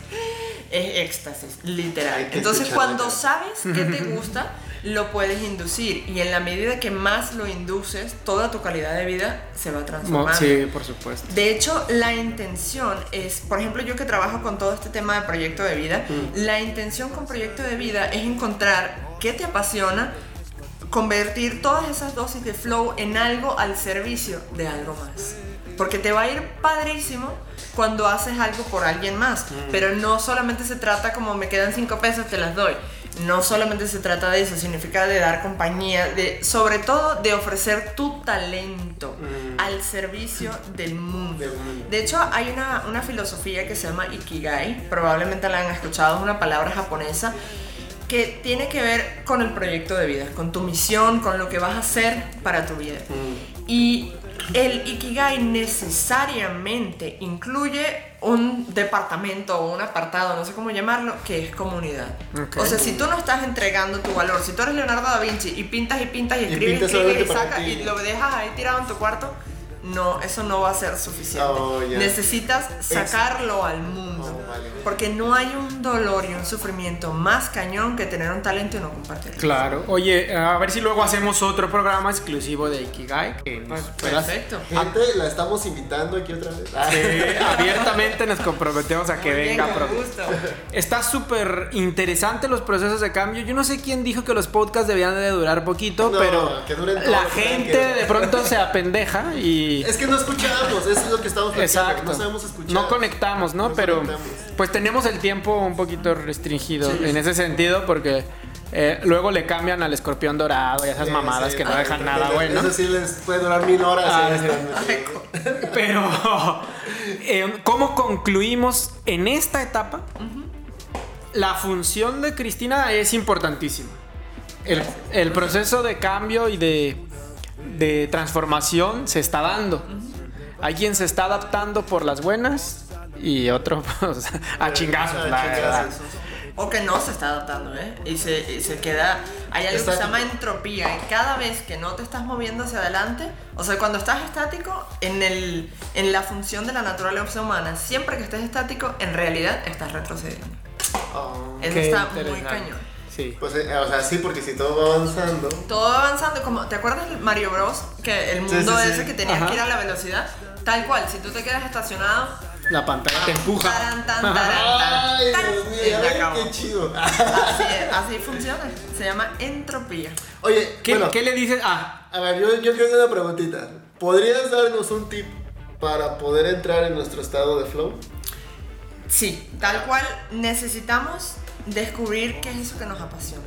es éxtasis literal entonces cuando sabes que te gusta lo puedes inducir y en la medida que más lo induces toda tu calidad de vida se va transformando Sí, por supuesto. de hecho, la intención es, por ejemplo, yo que trabajo con todo este tema de proyecto de vida, la intención con proyecto de vida es encontrar qué te apasiona, convertir todas esas dosis de flow en algo al servicio de algo más. Porque te va a ir padrísimo cuando haces algo por alguien más. Pero no solamente se trata como me quedan cinco pesos, te las doy. No solamente se trata de eso, significa de dar compañía, de, sobre todo de ofrecer tu talento al servicio del mundo. De hecho, hay una, una filosofía que se llama Ikigai, probablemente la han escuchado, es una palabra japonesa que tiene que ver con el proyecto de vida, con tu misión, con lo que vas a hacer para tu vida. Y el Ikigai necesariamente incluye un departamento o un apartado, no sé cómo llamarlo, que es comunidad. O sea, si tú no estás entregando tu valor, si tú eres Leonardo da Vinci y pintas y pintas y escribes y escribes y para sacas y lo dejas ahí tirado en tu cuarto, no, eso no va a ser suficiente. Oh. Necesitas sacarlo al mundo. Oh, vale. Porque no hay un dolor y un sufrimiento más cañón que tener un talento y no compartirlo. Claro. Oye, a ver si luego hacemos otro programa exclusivo de Ikigai. Que nos puedas- Perfecto. Gente, la estamos invitando aquí otra vez. Eh, abiertamente nos comprometemos a que Muy bien, venga con gusto. Está súper interesante los procesos de cambio. Yo no sé quién dijo que los podcasts debían de durar poquito, No, pero que duren todo la gente de pronto se apendeja y... Es que no escuchamos, eso es lo que estamos Exacto. No sabemos escuchar. No conectamos, ¿no? No Pero conectamos. pues tenemos el tiempo un poquito restringido Sí, en ese sentido porque eh, luego le cambian al escorpión dorado y esas Sí, mamadas sí. que no dejan nada bueno. Eso sí les puede durar mil horas. Ah, eh, Pero, eh, ¿cómo concluimos en esta etapa? La función de Cristina es importantísima. El, el proceso de cambio y de, de transformación se está dando. Hay quien se está adaptando por las buenas y otro pues, a chingazos, la verdad. O que no se está adaptando, ¿eh? Y se, y se queda. Hay algo que se llama entropía. Y cada vez que no te estás moviendo hacia adelante, o sea, cuando estás estático, en, el, en la función de la naturaleza humana, siempre que estés estático, en realidad estás retrocediendo. Oh. Eso está muy cañón. Sí. Pues, eh, o sea, sí, porque si todo va avanzando. Todo va avanzando, como, ¿te acuerdas del Mario Bros? Que el mundo sí, sí. ese que tenías Ajá. que ir a la velocidad, tal cual, si tú te quedas estacionado, La pantalla te empuja. taran, tan, taran, Ay, Dios mío, qué chido. Así, es, así funciona. Se llama entropía. Oye, ¿Qué, bueno, qué le dices? Ah, a ver, yo, yo quiero una preguntita. ¿Podrías darnos un tip para poder entrar en nuestro estado de flow? Sí, tal cual necesitamos descubrir qué es eso que nos apasiona.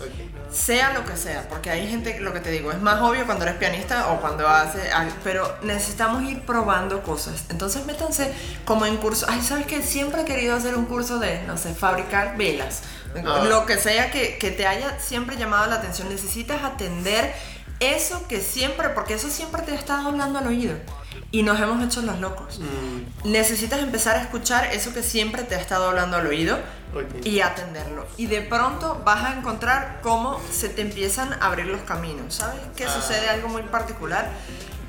Ok. Sea lo que sea, porque hay gente, lo que te digo, es más obvio cuando eres pianista o cuando hace algo, pero necesitamos ir probando cosas. Entonces métanse como en curso. Ay, ¿sabes qué? Siempre he querido hacer un curso de, no sé, fabricar velas. Ah. Lo que sea que, que te haya siempre llamado la atención. Necesitas atender eso que siempre, porque eso siempre te ha estado hablando al oído. Y nos hemos hecho los locos. Mm, Necesitas empezar a escuchar eso que siempre te ha estado hablando al oído y atenderlo. Y de pronto vas a encontrar cómo se te empiezan a abrir los caminos. ¿Sabes? Que Ah. sucede algo muy particular.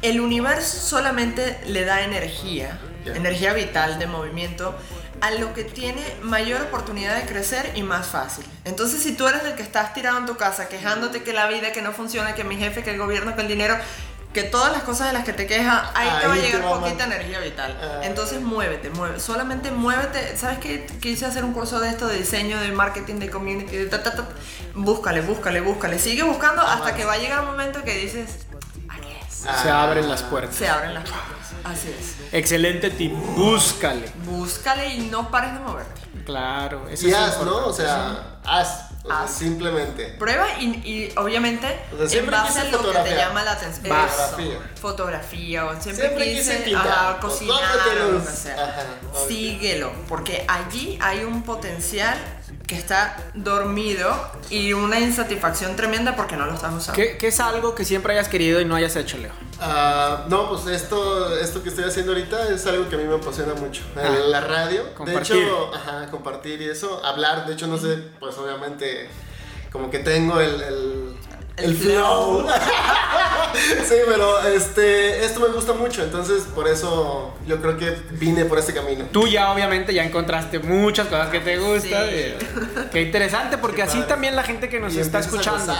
El universo solamente le da energía, energía vital de movimiento, a lo que tiene mayor oportunidad de crecer y más fácil. Entonces, si tú eres el que estás tirado en tu casa quejándote que la vida, que no funciona, que mi jefe, que el gobierno, que el dinero, que todas las cosas de las que te quejas, ahí, te va a llegar poquita man- energía vital. Ah. Entonces, muévete, mueve. Solamente muévete. ¿Sabes qué? Quise hacer un curso de esto, de diseño, de marketing, de community, de ta, ta, ta. Búscale, búscale, búscale. Sigue buscando hasta que va a llegar un momento que dices, aquí es. Ah. se abren las puertas. Se abren las puertas. Así es. Excelente tip. Búscale. Búscale y no pares de moverte. Claro. Eso Y es haz, ¿no? O sea, haz. O sea, simplemente. Prueba y, y obviamente O sea, en base a lo que te llama la atención. Fotografía. Fotografía o siempre, Siempre quise quise pintar. ajá, cocinar o lo que sea. ajá. Síguelo, porque allí hay un potencial que está dormido y una insatisfacción tremenda porque no lo estás usando. ¿Qué, qué es algo que siempre hayas querido y no hayas hecho, Leo? Ah, no, pues esto, esto que estoy haciendo ahorita es algo que a mí me apasiona mucho. Ah. La radio. Compartir. De hecho, ajá, compartir y eso. Hablar, de hecho, no sé, pues obviamente, como que tengo el, el, el flow. sí, pero este, esto me gusta mucho, entonces por eso yo creo que vine por este camino. Tú ya obviamente ya encontraste muchas cosas que te gustan. Sí. eh, Qué interesante, porque así también la gente que nos Y está escuchando.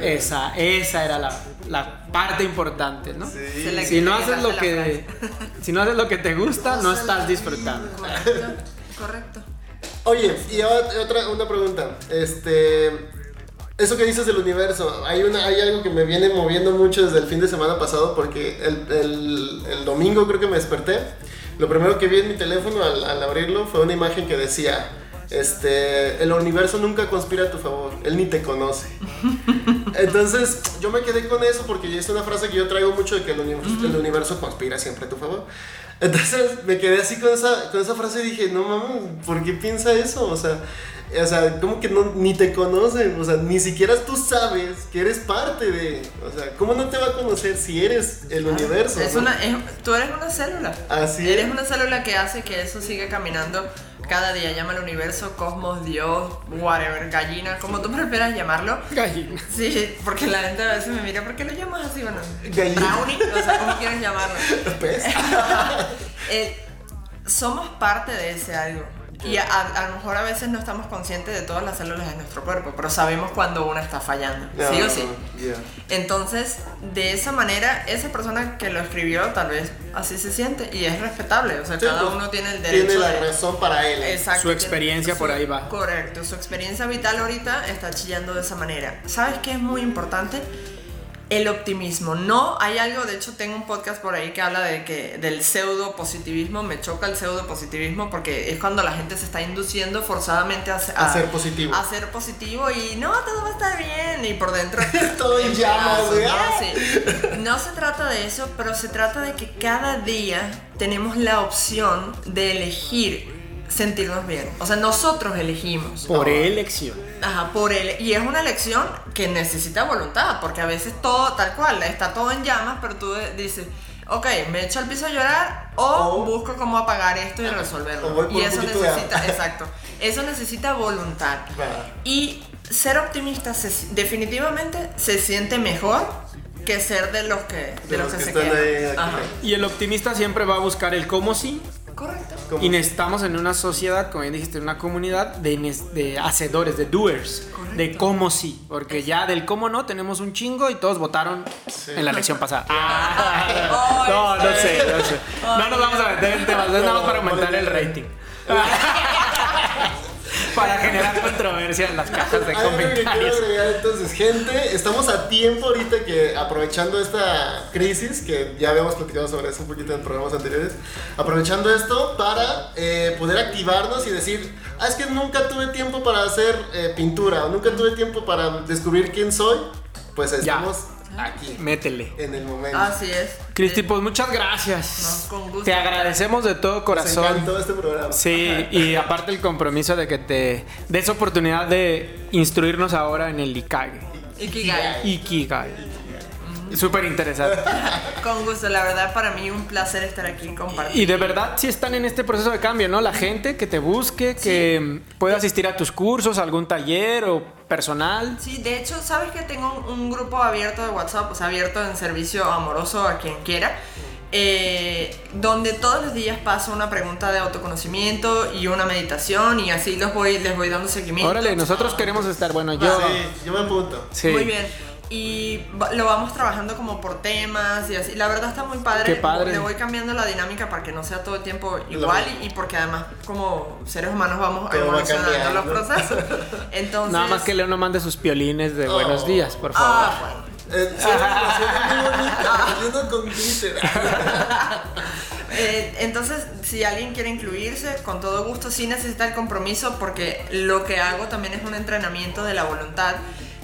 Esa, esa era la, la parte importante, ¿no? Sí. Si no haces lo que si no haces lo que te gusta, no estás disfrutando. Correcto, correcto. Oye, y ot- otra una pregunta. Este. Eso que dices del universo, hay, una, hay algo que me viene moviendo mucho desde el fin de semana pasado porque el, el- el domingo creo que me desperté. Lo primero que vi en mi teléfono al, al abrirlo fue una imagen que decía, este, el universo nunca conspira a tu favor, él ni te conoce. Entonces yo me quedé con eso porque es una frase que yo traigo mucho de que el universo, el universo conspira siempre a tu favor. Entonces me quedé así con esa, con esa frase y dije, no mames, ¿por qué piensa eso? O sea, o sea, como que no, ni te conocen, o sea, ni siquiera tú sabes que eres parte de, o sea, ¿cómo no te va a conocer si eres el universo? Es no? una, es- tú eres una célula. Así Eres es. una célula que hace que eso siga caminando cada día. Llama al universo, cosmos, Dios, whatever, gallina, como tú prefieras llamarlo. Gallina. Sí, porque la gente a veces me mira, ¿por qué lo llamas así? Bueno, Gallina. brownie, o sea, ¿cómo quieres llamarlo? ¿Ves? Eh, somos parte de ese algo. Y a, a lo mejor a veces no estamos conscientes de todas las células de nuestro cuerpo, pero sabemos cuando una está fallando. ¿Sí No, o sí? ya. Entonces, de esa manera, esa persona que lo escribió tal vez así se siente y es respetable. O sea, Sí, cada pues, uno tiene el derecho Tiene la de- razón para él. Exacto, Su tiene- experiencia por ahí va. Correcto, su experiencia vital ahorita está chillando de esa manera. ¿Sabes qué es muy importante? El optimismo. No hay algo, de hecho tengo un podcast por ahí que habla de que del pseudo positivismo, me choca el pseudo positivismo porque es cuando la gente se está induciendo forzadamente a, se- A ser positivo. A ser positivo y no, todo va a estar bien y por dentro Todo en llamas, güey. no, sí. No se trata de eso, pero se trata de que cada día tenemos la opción de elegir sentirnos bien. O sea, nosotros elegimos. Por elección. Ajá, por él. Y es una elección que necesita voluntad, porque a veces todo, tal cual, está todo en llamas, pero tú dices, ok, me echo al piso a llorar o, O- busco cómo apagar esto y resolverlo. o voy por y eso de necesita, exacto, eso necesita voluntad. Y ser optimista se- definitivamente se siente mejor que ser de los que, de los que, se están quedan. ahí. Y el optimista siempre va a buscar el cómo sí. Correcto. Como- Y necesitamos en una sociedad, como bien dijiste, en una comunidad de, de hacedores, de doers, de cómo sí. Porque ya del cómo no tenemos un chingo y todos votaron en la elección pasada. Ah, no, no sé, no sé. No nos vamos a meter en temas, es nada más para aumentar el rating. Para generar controversia en las cajas de Algo que quiero comentarios. agregar entonces, gente, estamos a tiempo ahorita que aprovechando esta crisis, que ya habíamos platicado sobre eso un poquito en programas anteriores, aprovechando esto para eh, poder activarnos y decir, ah, es que nunca tuve tiempo para hacer eh, pintura, o nunca tuve tiempo para descubrir quién soy, pues estamos aquí, Métele. en el momento. Así es. Cristi, pues muchas gracias. No, con gusto. Te agradecemos de todo Nos corazón. encantó este programa. Sí, y aparte el compromiso de que te des oportunidad de instruirnos ahora en el Ikage. Ikigai. Ikigai. Súper interesante. Con gusto, la verdad para mí un placer estar aquí compartiendo. Y de verdad sí están en este proceso de cambio, ¿no? La gente que te busque, que pueda asistir a tus cursos, a algún taller o personal. Sí, de hecho, sabes que tengo un, grupo abierto de WhatsApp, o sea, abierto en servicio amoroso a quien quiera, eh, donde todos los días paso una pregunta de autoconocimiento y una meditación y así los voy, les voy dando seguimiento. Órale, nosotros queremos estar, bueno, yo... Sí, yo me apunto. Sí. Muy bien. Y va- lo vamos trabajando como por temas y así. La verdad está muy padre. Qué padre. Le voy cambiando la dinámica para que no sea todo el tiempo igual y, y porque además como seres humanos vamos Todo va evolucionando los cambiando. procesos. Entonces... Nada más que Leo no mande sus piolines de buenos Oh. días, por favor. Ah, bueno. Eh, sí, sí, muy bonita, saliendo con glitter. Eh, entonces, si alguien quiere incluirse, con todo gusto, sí necesita el compromiso porque lo que hago también es un entrenamiento de la voluntad.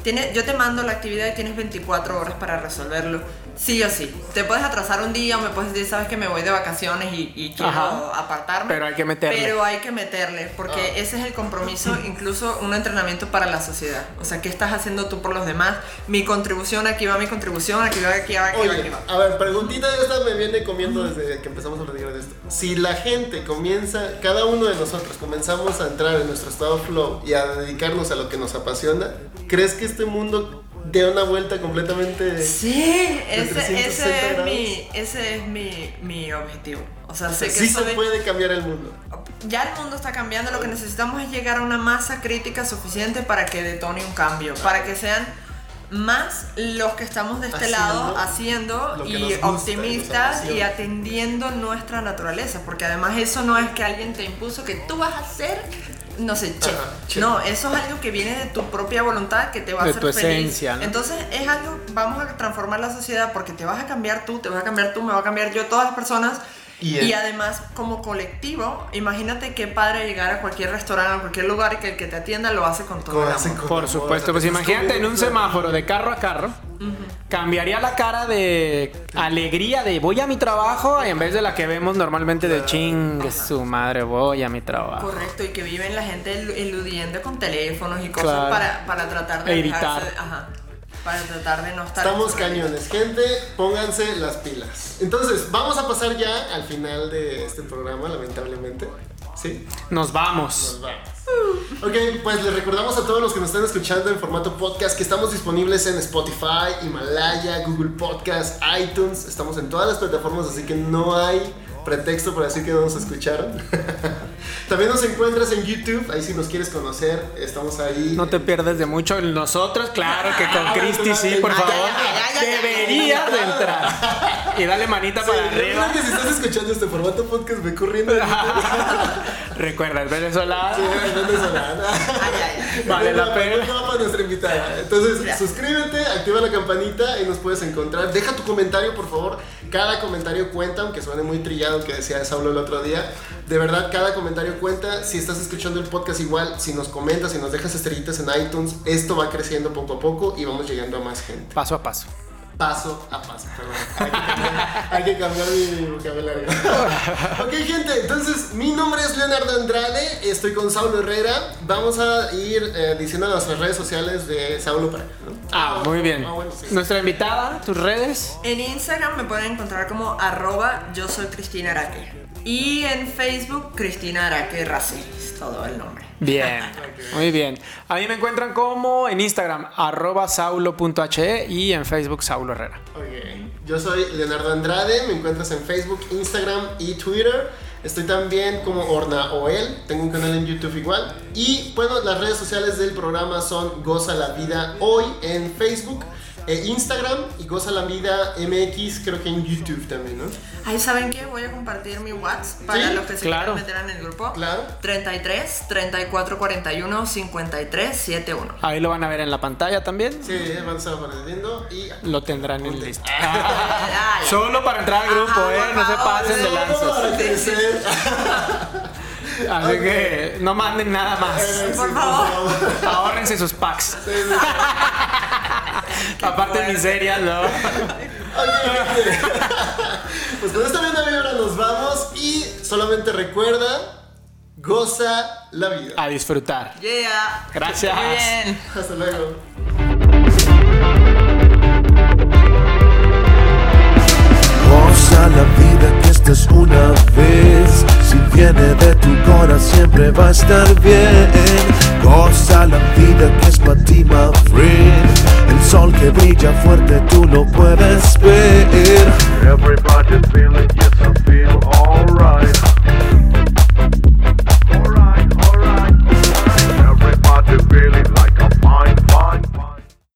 Yo te mando la actividad y tienes 24 horas para resolverlo. Sí o sí. Te puedes atrasar un día o me puedes decir, sabes que me voy de vacaciones y, y quiero Ajá. apartarme. Pero hay que meterle. Pero hay que meterle, porque ese es el compromiso, incluso un entrenamiento para la sociedad. O sea, ¿qué estás haciendo tú por los demás? Mi contribución, aquí va mi contribución, aquí va, aquí va, aquí va, aquí Oye, va. a ver, preguntita de esta me viene comiendo desde que empezamos a platicar de esto. Si la gente comienza, cada uno de nosotros comenzamos a entrar en nuestro estado flow y a dedicarnos a lo que nos apasiona, ¿crees que este mundo dé una vuelta completamente... Sí, ese, 360 ese es, mi, ese es mi, mi objetivo. O sea, sé que sí se puede cambiar el mundo. ya el mundo está cambiando, lo que necesitamos es llegar a una masa crítica suficiente para que detone un cambio, para que sean más los que estamos de este Haciendo lado haciendo y optimistas y atendiendo nuestra naturaleza, porque además eso no es que alguien te impuso que tú vas a hacer, no sé, che. Ajá, che. No, eso es algo que viene de tu propia voluntad que te va a De hacer tu feliz. esencia, ¿no? Entonces es algo, vamos a transformar la sociedad porque te vas a cambiar tú, te vas a cambiar tú, me va a cambiar yo, todas las personas. Y además, como colectivo, imagínate qué padre llegar a cualquier restaurante, a cualquier lugar y que el que te atienda lo hace con todo el amor. con Por supuesto, pues imagínate en un semáforo de carro a carro, cambiaría la cara de alegría de voy a mi trabajo en vez de la que vemos normalmente de chingue su madre, voy a mi trabajo. Correcto, y que viven la gente elu- eludiendo con teléfonos y cosas Claro. para, para tratar de Evitar. ajá, para tratar de no estar Estamos cañones, gente, pónganse las pilas. Entonces, vamos a pasar ya al final de este programa, lamentablemente. ¿Sí? Nos vamos. Nos vamos. Ok, pues les recordamos a todos los que nos están escuchando en formato podcast que estamos disponibles en Spotify, Himalaya, Google Podcast, iTunes. Estamos en todas las plataformas, así que no hay pretexto para decir que no nos escucharon. También nos encuentras en YouTube, ahí si nos quieres conocer, estamos ahí. No te pierdes de mucho. Nosotros, claro que con Ah, Cristi sí, por favor. Deberías de entrar. Y dale manita Sí, para arriba. que si estás escuchando este formato podcast, ve corriendo. en. Recuerda, el venezolano. Sí, ay, ay. Vale la pena. nuestra invitada. Entonces, suscríbete, activa la campanita y nos puedes encontrar. Deja tu comentario, por favor. Cada comentario cuenta, aunque suene muy trillado, que decía Saulo el otro día. De verdad, cada comentario cuenta. Si estás escuchando el podcast igual, si nos comentas, si nos dejas estrellitas en iTunes, esto va creciendo poco a poco y vamos llegando a más gente. Paso a paso. Paso a paso, perdón. Hay que cambiar, hay que cambiar mi vocabulario. ok, gente, entonces mi nombre es Leonardo Andrade, estoy con Saulo Herrera. Vamos a ir eh, diciendo nuestras redes sociales de Saulo para acá, ¿no? Ah, muy bien. Ah, bueno, sí. Nuestra invitada, tus redes. En Instagram me pueden encontrar como arroba yo soy Cristina Araque. Y en Facebook, Cristina Araque Racelis, todo el nombre. Bien, muy bien. A mí me encuentran como en Instagram, arroba saulo.he y en Facebook, Saulo Herrera. Ok, Yo soy Leonardo Andrade, me encuentras en Facebook, Instagram y Twitter. Estoy también como Orna Oel, tengo un canal en YouTube igual. Y bueno, las redes sociales del programa son Goza la Vida Hoy en Facebook, e Instagram y Goza la Vida MX, creo que en YouTube también, ¿no? Ahí saben qué, voy a compartir mi WhatsApp para Sí, los que se claro. quieran meter en el grupo. Claro. 33 34 41 53 71. Ahí lo van a ver en la pantalla también. Sí, van a estar apareciendo y... Lo tendrán en lista. Ah. Solo para entrar al grupo, Ajá, ¿eh? No se favor, pasen de Solo lanzas. para crecer. Así que no manden nada más. Por favor. Ahórrense sus packs. Aparte miserias, ¿no? Pues con esta buena vibra nos vamos y solamente recuerda, goza la vida. A disfrutar. Yeah. Gracias. Muy bien. Hasta luego. Goza la vida que esta es una vez. Si viene de tu corazón siempre va a estar bien. Goza la vida que es para ti, my friend. El sol que brilla fuerte, tú lo puedes ver. Everybody feeling, yes, I feel alright. Alright, alright. Everybody feeling.